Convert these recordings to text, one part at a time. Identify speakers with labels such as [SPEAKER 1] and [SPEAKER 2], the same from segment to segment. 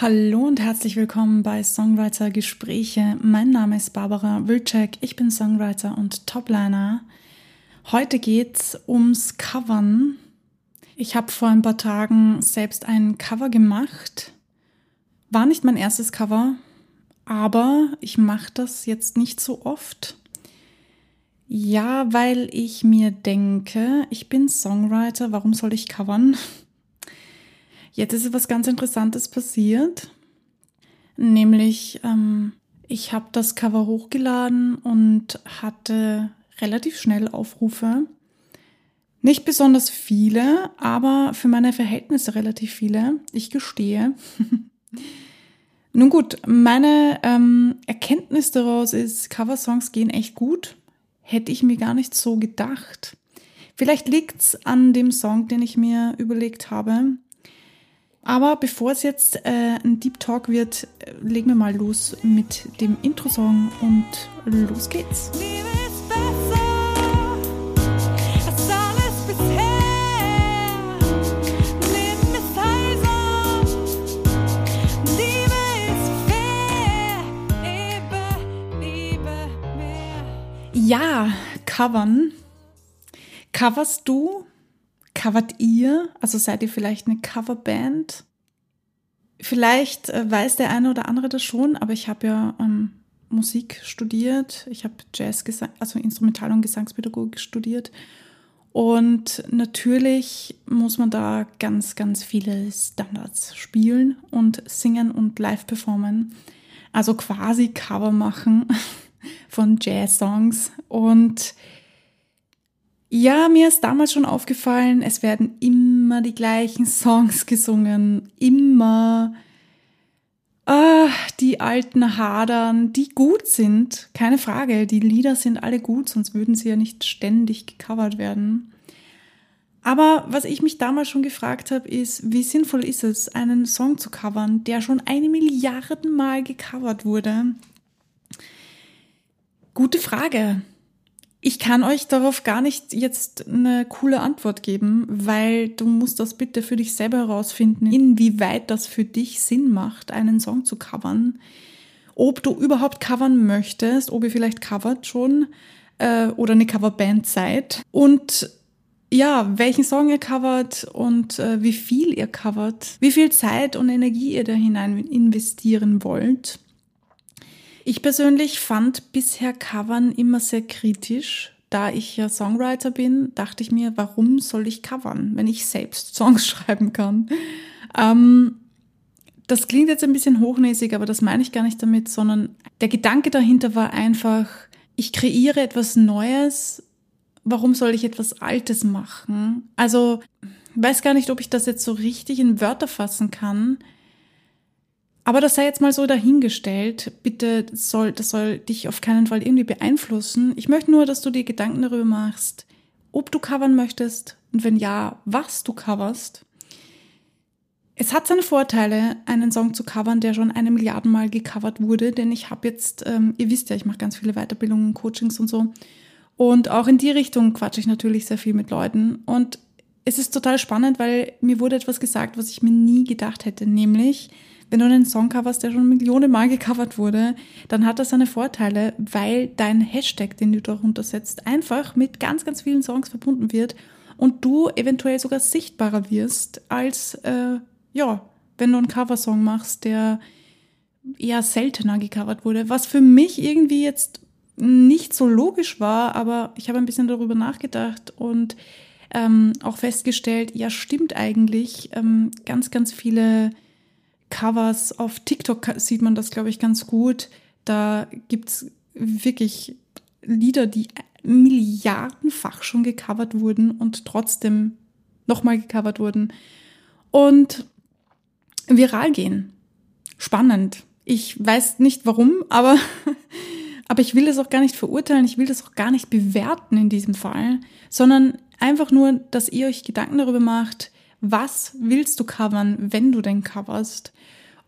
[SPEAKER 1] Hallo und herzlich willkommen bei Songwriter Gespräche. Mein Name ist Barbara Wilczek, ich bin Songwriter und Topliner. Heute geht's ums Covern. Ich habe vor ein paar Tagen selbst ein Cover gemacht. War nicht mein erstes Cover, aber ich mache das jetzt nicht so oft. Ja, weil ich mir denke, ich bin Songwriter, warum soll ich covern? Jetzt ist etwas ganz Interessantes passiert, nämlich ähm, ich habe das Cover hochgeladen und hatte relativ schnell Aufrufe. Nicht besonders viele, aber für meine Verhältnisse relativ viele. Ich gestehe. Nun gut, meine ähm, Erkenntnis daraus ist, Coversongs gehen echt gut. Hätte ich mir gar nicht so gedacht. Vielleicht liegt's an dem Song, den ich mir überlegt habe. Aber bevor es jetzt äh, ein Deep Talk wird, äh, legen wir mal los mit dem Intro-Song und los geht's. Ja, covern. Coverst du covert ihr? Also seid ihr vielleicht eine Coverband? Vielleicht äh, weiß der eine oder andere das schon, aber ich habe ja ähm, Musik studiert. Ich habe Jazzgesang, also Instrumental- und Gesangspädagogik studiert. Und natürlich muss man da ganz, ganz viele Standards spielen und singen und live performen. Also quasi Cover machen von Jazz-Songs. Und ja, mir ist damals schon aufgefallen, es werden immer die gleichen Songs gesungen, immer ah, die alten Hadern, die gut sind, keine Frage, die Lieder sind alle gut, sonst würden sie ja nicht ständig gecovert werden. Aber was ich mich damals schon gefragt habe, ist, wie sinnvoll ist es, einen Song zu covern, der schon eine Milliarden Mal gecovert wurde? Gute Frage. Ich kann euch darauf gar nicht jetzt eine coole Antwort geben, weil du musst das bitte für dich selber herausfinden, inwieweit das für dich Sinn macht, einen Song zu covern. Ob du überhaupt covern möchtest, ob ihr vielleicht covert schon äh, oder eine Coverband seid. Und ja, welchen Song ihr covert und äh, wie viel ihr covert, wie viel Zeit und Energie ihr da hinein investieren wollt. Ich persönlich fand bisher Covern immer sehr kritisch. Da ich ja Songwriter bin, dachte ich mir, warum soll ich covern, wenn ich selbst Songs schreiben kann? Ähm, das klingt jetzt ein bisschen hochnäsig, aber das meine ich gar nicht damit, sondern der Gedanke dahinter war einfach, ich kreiere etwas Neues, warum soll ich etwas Altes machen? Also, weiß gar nicht, ob ich das jetzt so richtig in Wörter fassen kann. Aber das sei jetzt mal so dahingestellt. Bitte, soll, das soll dich auf keinen Fall irgendwie beeinflussen. Ich möchte nur, dass du dir Gedanken darüber machst, ob du covern möchtest und wenn ja, was du coverst. Es hat seine Vorteile, einen Song zu covern, der schon eine Milliarde Mal gecovert wurde, denn ich habe jetzt, ähm, ihr wisst ja, ich mache ganz viele Weiterbildungen, Coachings und so. Und auch in die Richtung quatsche ich natürlich sehr viel mit Leuten. Und es ist total spannend, weil mir wurde etwas gesagt, was ich mir nie gedacht hätte, nämlich, wenn du einen Song coverst, der schon Millionen Mal gecovert wurde, dann hat das seine Vorteile, weil dein Hashtag, den du darunter setzt, einfach mit ganz, ganz vielen Songs verbunden wird und du eventuell sogar sichtbarer wirst, als, äh, ja, wenn du einen Coversong machst, der eher seltener gecovert wurde, was für mich irgendwie jetzt nicht so logisch war, aber ich habe ein bisschen darüber nachgedacht und ähm, auch festgestellt, ja, stimmt eigentlich, ähm, ganz, ganz viele Covers. Auf TikTok sieht man das, glaube ich, ganz gut. Da gibt es wirklich Lieder, die milliardenfach schon gecovert wurden und trotzdem nochmal gecovert wurden und viral gehen. Spannend. Ich weiß nicht warum, aber, aber ich will das auch gar nicht verurteilen, ich will das auch gar nicht bewerten in diesem Fall, sondern einfach nur, dass ihr euch Gedanken darüber macht, was willst du covern, wenn du denn coverst?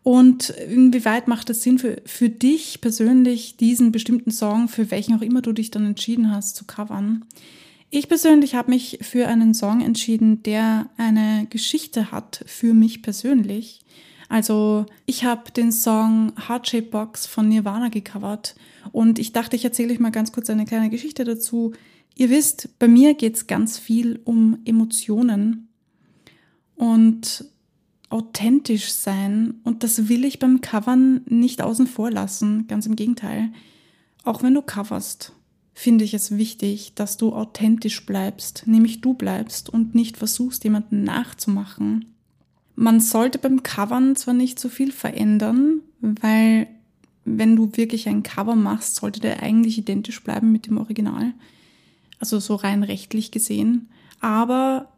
[SPEAKER 1] Und inwieweit macht es Sinn für, für dich persönlich, diesen bestimmten Song, für welchen auch immer du dich dann entschieden hast, zu covern? Ich persönlich habe mich für einen Song entschieden, der eine Geschichte hat für mich persönlich. Also ich habe den Song Heart Shape Box von Nirvana gecovert und ich dachte, ich erzähle euch mal ganz kurz eine kleine Geschichte dazu. Ihr wisst, bei mir geht es ganz viel um Emotionen und authentisch sein und das will ich beim Covern nicht außen vor lassen, ganz im Gegenteil. Auch wenn du coverst, finde ich es wichtig, dass du authentisch bleibst, nämlich du bleibst und nicht versuchst, jemanden nachzumachen. Man sollte beim Covern zwar nicht so viel verändern, weil wenn du wirklich ein Cover machst, sollte der eigentlich identisch bleiben mit dem Original. Also so rein rechtlich gesehen. Aber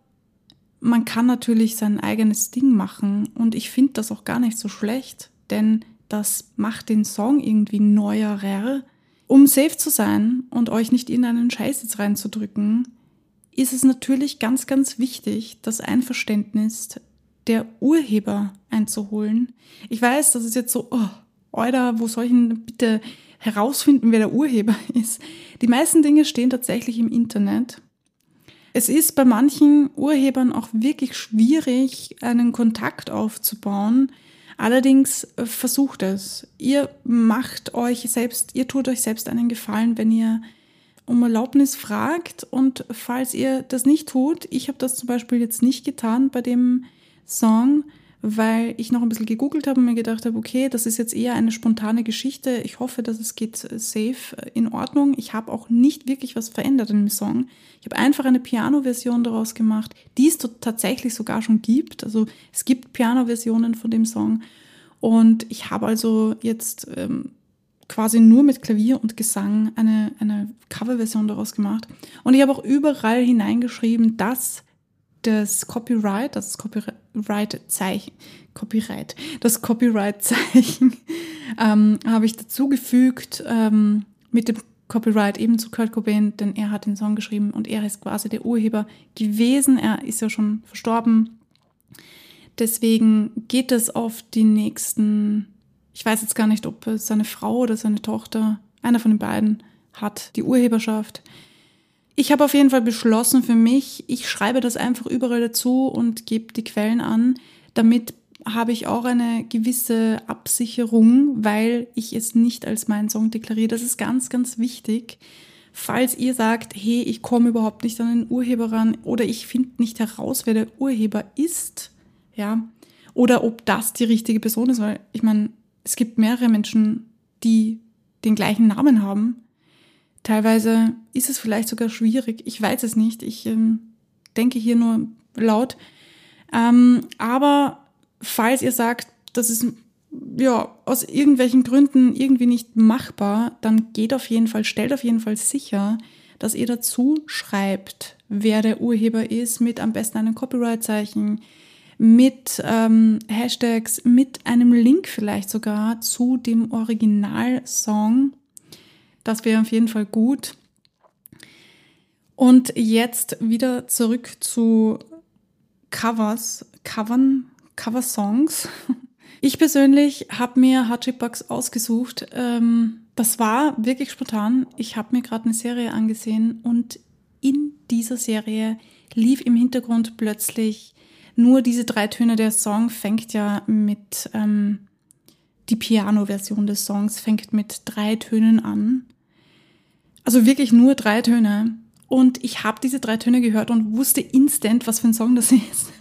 [SPEAKER 1] man kann natürlich sein eigenes Ding machen und ich finde das auch gar nicht so schlecht, denn das macht den Song irgendwie neuerer um safe zu sein und euch nicht in einen Scheiß jetzt reinzudrücken, ist es natürlich ganz, ganz wichtig, das Einverständnis der Urheber einzuholen. Ich weiß, das ist jetzt so, oh, Alter, wo soll ich denn bitte herausfinden, wer der Urheber ist? Die meisten Dinge stehen tatsächlich im Internet. Es ist bei manchen Urhebern auch wirklich schwierig, einen Kontakt aufzubauen, Allerdings äh, versucht es. Ihr macht euch selbst, ihr tut euch selbst einen Gefallen, wenn ihr um Erlaubnis fragt. Und falls ihr das nicht tut, ich habe das zum Beispiel jetzt nicht getan bei dem Song, weil ich noch ein bisschen gegoogelt habe und mir gedacht habe, okay, das ist jetzt eher eine spontane Geschichte. Ich hoffe, dass es geht safe in Ordnung. Ich habe auch nicht wirklich was verändert in dem Song. Ich habe einfach eine Piano-Version daraus gemacht, die es tatsächlich sogar schon gibt. Also es gibt Piano-Versionen von dem Song. Und ich habe also jetzt ähm, quasi nur mit Klavier und Gesang eine, eine Coverversion daraus gemacht. Und ich habe auch überall hineingeschrieben, dass das Copyright, das Copyright-Zeichen, Copyright, das Copyright-Zeichen ähm, habe ich dazugefügt ähm, mit dem Copyright eben zu Kurt Cobain, denn er hat den Song geschrieben und er ist quasi der Urheber gewesen. Er ist ja schon verstorben. Deswegen geht es auf die nächsten, ich weiß jetzt gar nicht, ob seine Frau oder seine Tochter, einer von den beiden, hat die Urheberschaft. Ich habe auf jeden Fall beschlossen für mich, ich schreibe das einfach überall dazu und gebe die Quellen an. Damit habe ich auch eine gewisse Absicherung, weil ich es nicht als meinen Song deklariere. Das ist ganz, ganz wichtig. Falls ihr sagt, hey, ich komme überhaupt nicht an den Urheber ran oder ich finde nicht heraus, wer der Urheber ist, ja, oder ob das die richtige Person ist, weil ich meine, es gibt mehrere Menschen, die den gleichen Namen haben Teilweise ist es vielleicht sogar schwierig. Ich weiß es nicht. Ich ähm, denke hier nur laut. Ähm, aber falls ihr sagt, das ist ja aus irgendwelchen Gründen irgendwie nicht machbar, dann geht auf jeden Fall, stellt auf jeden Fall sicher, dass ihr dazu schreibt, wer der Urheber ist, mit am besten einem Copyright-Zeichen, mit ähm, Hashtags, mit einem Link vielleicht sogar zu dem Originalsong das wäre auf jeden Fall gut. Und jetzt wieder zurück zu Covers, Covern, Cover-Songs. Ich persönlich habe mir Box ausgesucht. Ähm, das war wirklich spontan. Ich habe mir gerade eine Serie angesehen und in dieser Serie lief im Hintergrund plötzlich nur diese drei Töne. Der Song fängt ja mit, ähm, die Piano-Version des Songs fängt mit drei Tönen an. Also wirklich nur drei Töne. Und ich habe diese drei Töne gehört und wusste instant, was für ein Song das ist.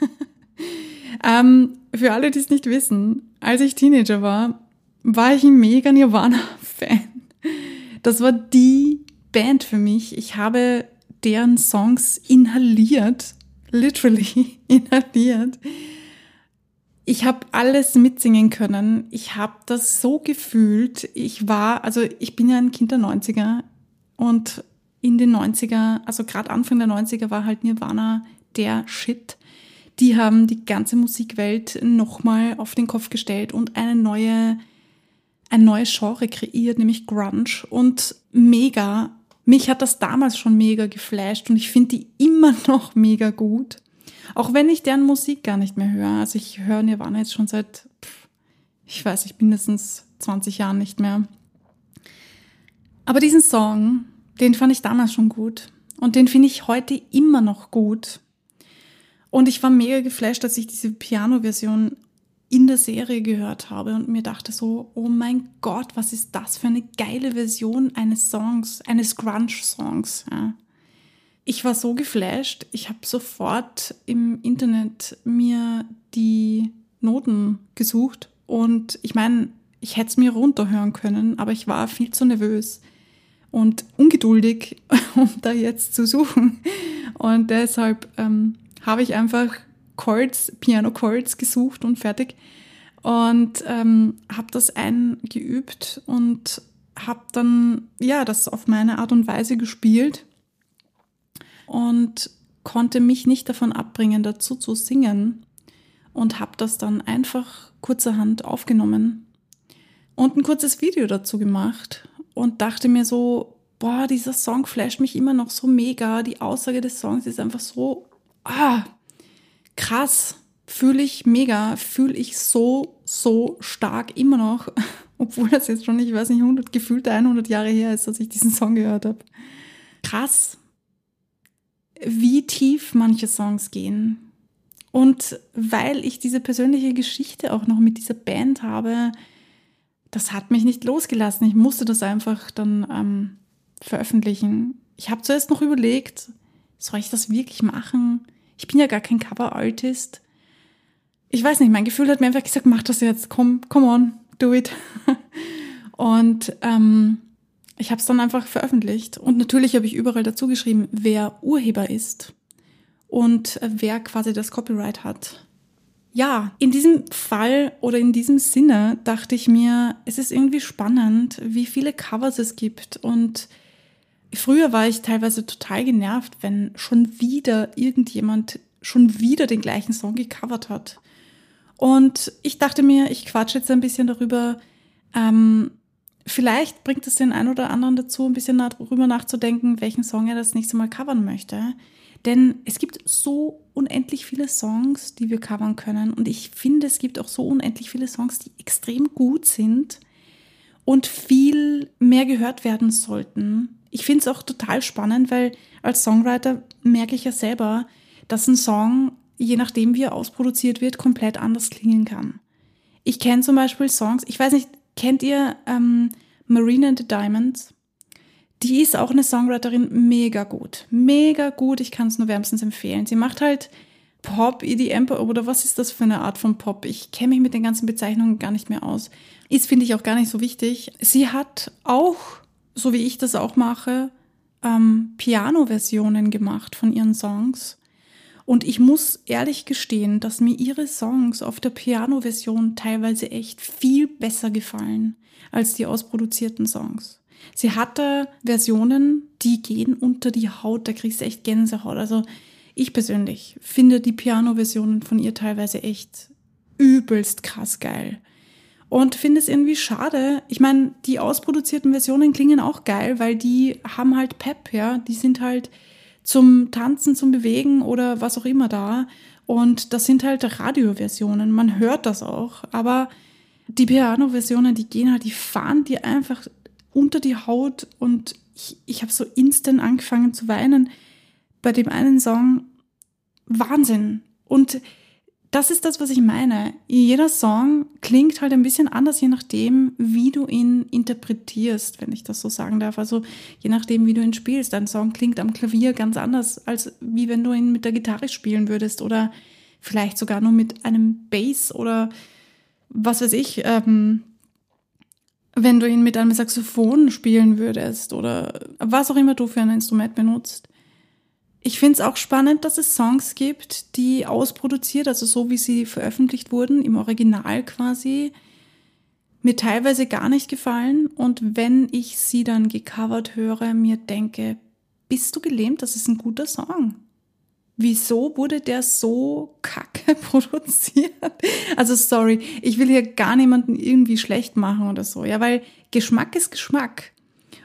[SPEAKER 1] ähm, für alle, die es nicht wissen, als ich Teenager war, war ich ein mega Nirvana-Fan. Das war die Band für mich. Ich habe deren Songs inhaliert, literally inhaliert. Ich habe alles mitsingen können. Ich habe das so gefühlt. Ich war, also ich bin ja ein Kind der 90er. Und in den 90er, also gerade Anfang der 90er war halt Nirvana der Shit. Die haben die ganze Musikwelt nochmal auf den Kopf gestellt und eine neue, ein neues Genre kreiert, nämlich Grunge. Und mega, mich hat das damals schon mega geflasht und ich finde die immer noch mega gut. Auch wenn ich deren Musik gar nicht mehr höre. Also ich höre Nirvana jetzt schon seit, ich weiß nicht, mindestens 20 Jahren nicht mehr. Aber diesen Song, den fand ich damals schon gut. Und den finde ich heute immer noch gut. Und ich war mega geflasht, dass ich diese Piano-Version in der Serie gehört habe und mir dachte so, oh mein Gott, was ist das für eine geile Version eines Songs, eines Grunge-Songs. Ja. Ich war so geflasht, ich habe sofort im Internet mir die Noten gesucht und ich meine, ich hätte es mir runterhören können, aber ich war viel zu nervös und ungeduldig, um da jetzt zu suchen. Und deshalb ähm, habe ich einfach Chords, Piano Chords gesucht und fertig. Und ähm, habe das eingeübt und habe dann ja das auf meine Art und Weise gespielt und konnte mich nicht davon abbringen, dazu zu singen und habe das dann einfach kurzerhand aufgenommen und ein kurzes Video dazu gemacht und dachte mir so, boah, dieser Song flasht mich immer noch so mega. Die Aussage des Songs ist einfach so, ah, krass, fühle ich mega, fühle ich so, so stark immer noch, obwohl das jetzt schon, ich weiß nicht, 100, gefühlte 100 Jahre her ist, dass ich diesen Song gehört habe. Krass, wie tief manche Songs gehen. Und weil ich diese persönliche Geschichte auch noch mit dieser Band habe, das hat mich nicht losgelassen. Ich musste das einfach dann ähm, veröffentlichen. Ich habe zuerst noch überlegt, soll ich das wirklich machen? Ich bin ja gar kein Cover-Artist. Ich weiß nicht, mein Gefühl hat mir einfach gesagt, mach das jetzt, komm, come on, do it. Und ähm, ich habe es dann einfach veröffentlicht. Und natürlich habe ich überall dazu geschrieben, wer Urheber ist und wer quasi das Copyright hat. Ja, in diesem Fall oder in diesem Sinne dachte ich mir, es ist irgendwie spannend, wie viele Covers es gibt und Früher war ich teilweise total genervt, wenn schon wieder irgendjemand schon wieder den gleichen Song gecovert hat. Und ich dachte mir, ich quatsche jetzt ein bisschen darüber. Ähm, vielleicht bringt es den einen oder anderen dazu, ein bisschen darüber nachzudenken, welchen Song er das nächste Mal covern möchte. Denn es gibt so unendlich viele Songs, die wir covern können. Und ich finde, es gibt auch so unendlich viele Songs, die extrem gut sind und viel mehr gehört werden sollten ich finde es auch total spannend, weil als Songwriter merke ich ja selber, dass ein Song, je nachdem wie er ausproduziert wird, komplett anders klingen kann. Ich kenne zum Beispiel Songs, ich weiß nicht, kennt ihr ähm, Marina and the Diamonds? Die ist auch eine Songwriterin, mega gut. Mega gut, ich kann es nur wärmstens empfehlen. Sie macht halt Pop, EDM oder was ist das für eine Art von Pop? Ich kenne mich mit den ganzen Bezeichnungen gar nicht mehr aus. Ist, finde ich, auch gar nicht so wichtig. Sie hat auch so wie ich das auch mache, ähm, Piano-Versionen gemacht von ihren Songs. Und ich muss ehrlich gestehen, dass mir ihre Songs auf der Piano-Version teilweise echt viel besser gefallen als die ausproduzierten Songs. Sie hatte Versionen, die gehen unter die Haut, da kriegst du echt Gänsehaut. Also ich persönlich finde die Piano-Versionen von ihr teilweise echt übelst krass geil. Und finde es irgendwie schade. Ich meine, die ausproduzierten Versionen klingen auch geil, weil die haben halt Pep, ja. Die sind halt zum Tanzen, zum Bewegen oder was auch immer da. Und das sind halt Radioversionen. Man hört das auch. Aber die Piano-Versionen, die gehen halt, die fahren dir einfach unter die Haut. Und ich, ich habe so instant angefangen zu weinen bei dem einen Song. Wahnsinn. Und das ist das, was ich meine. Jeder Song klingt halt ein bisschen anders, je nachdem, wie du ihn interpretierst, wenn ich das so sagen darf. Also je nachdem, wie du ihn spielst. Ein Song klingt am Klavier ganz anders, als wie wenn du ihn mit der Gitarre spielen würdest oder vielleicht sogar nur mit einem Bass oder was weiß ich, ähm, wenn du ihn mit einem Saxophon spielen würdest oder was auch immer du für ein Instrument benutzt. Ich finde es auch spannend, dass es Songs gibt, die ausproduziert, also so wie sie veröffentlicht wurden, im Original quasi, mir teilweise gar nicht gefallen. Und wenn ich sie dann gecovert höre, mir denke, bist du gelähmt? Das ist ein guter Song. Wieso wurde der so kacke produziert? Also sorry, ich will hier gar niemanden irgendwie schlecht machen oder so, ja, weil Geschmack ist Geschmack.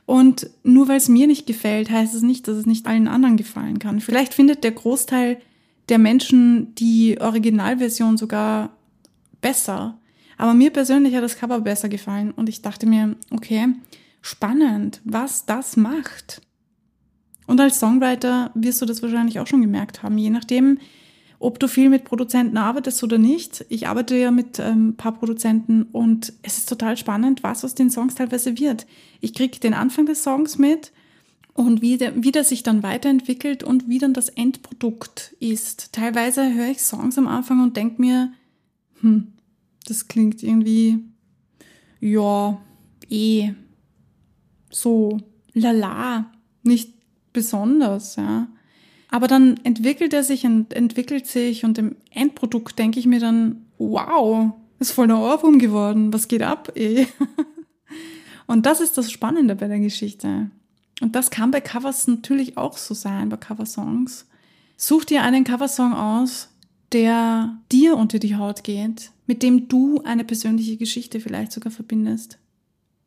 [SPEAKER 1] Und nur weil es mir nicht gefällt, heißt es nicht, dass es nicht allen anderen gefallen kann. Vielleicht findet der Großteil der Menschen die Originalversion sogar besser. Aber mir persönlich hat das Cover besser gefallen und ich dachte mir, okay, spannend, was das macht. Und als Songwriter wirst du das wahrscheinlich auch schon gemerkt haben, je nachdem ob du viel mit Produzenten arbeitest oder nicht. Ich arbeite ja mit ähm, ein paar Produzenten und es ist total spannend, was aus den Songs teilweise wird. Ich kriege den Anfang des Songs mit und wie der, wie der sich dann weiterentwickelt und wie dann das Endprodukt ist. Teilweise höre ich Songs am Anfang und denke mir, hm, das klingt irgendwie, ja, eh, so, lala, nicht besonders, ja. Aber dann entwickelt er sich und entwickelt sich und im Endprodukt denke ich mir dann, wow, ist voll der Ohrwurm geworden, was geht ab, eh? Und das ist das Spannende bei der Geschichte. Und das kann bei Covers natürlich auch so sein, bei Coversongs. Such dir einen Coversong aus, der dir unter die Haut geht, mit dem du eine persönliche Geschichte vielleicht sogar verbindest.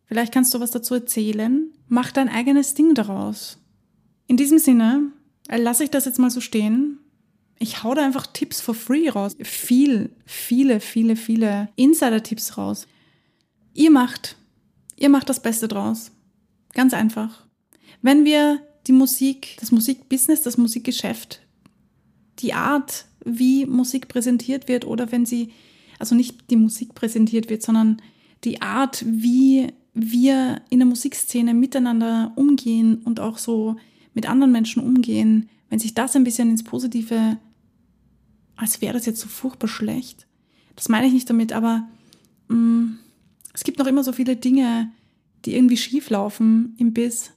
[SPEAKER 1] Vielleicht kannst du was dazu erzählen. Mach dein eigenes Ding daraus. In diesem Sinne äh, lasse ich das jetzt mal so stehen. Ich hau da einfach Tipps for free raus. Viel, viele, viele, viele Insider-Tipps raus. Ihr macht, ihr macht das Beste draus. Ganz einfach. Wenn wir die Musik, das Musikbusiness, das Musikgeschäft, die Art, wie Musik präsentiert wird oder wenn sie, also nicht die Musik präsentiert wird, sondern die Art, wie wir in der Musikszene miteinander umgehen und auch so mit anderen Menschen umgehen, wenn sich das ein bisschen ins Positive, als wäre das jetzt so furchtbar schlecht, das meine ich nicht damit, aber mh, mm, es gibt noch immer so viele Dinge, die irgendwie schief laufen im Biss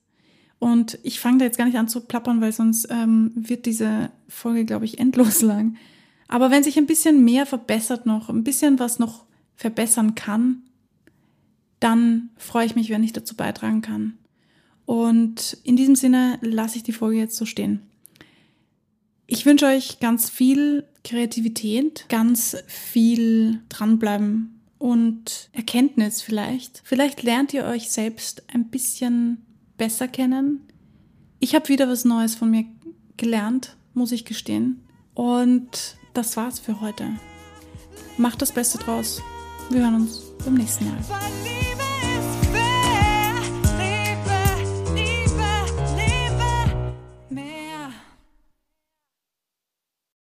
[SPEAKER 1] und ich fange da jetzt gar nicht an zu plappern, weil sonst ähm, wird diese Folge, glaube ich, endlos lang. Aber wenn sich ein bisschen mehr verbessert noch, ein bisschen was noch verbessern kann, dann freue ich mich, wenn ich dazu beitragen kann. Und in diesem Sinne lasse ich die Folge jetzt so stehen. Ich wünsche euch ganz viel Kreativität, ganz viel dranbleiben und Erkenntnis vielleicht. Vielleicht lernt ihr euch selbst ein bisschen besser kennen. Ich habe wieder was Neues von mir gelernt, muss ich gestehen. Und das war's für heute. Macht das Beste draus. Wir hören uns beim nächsten Mal.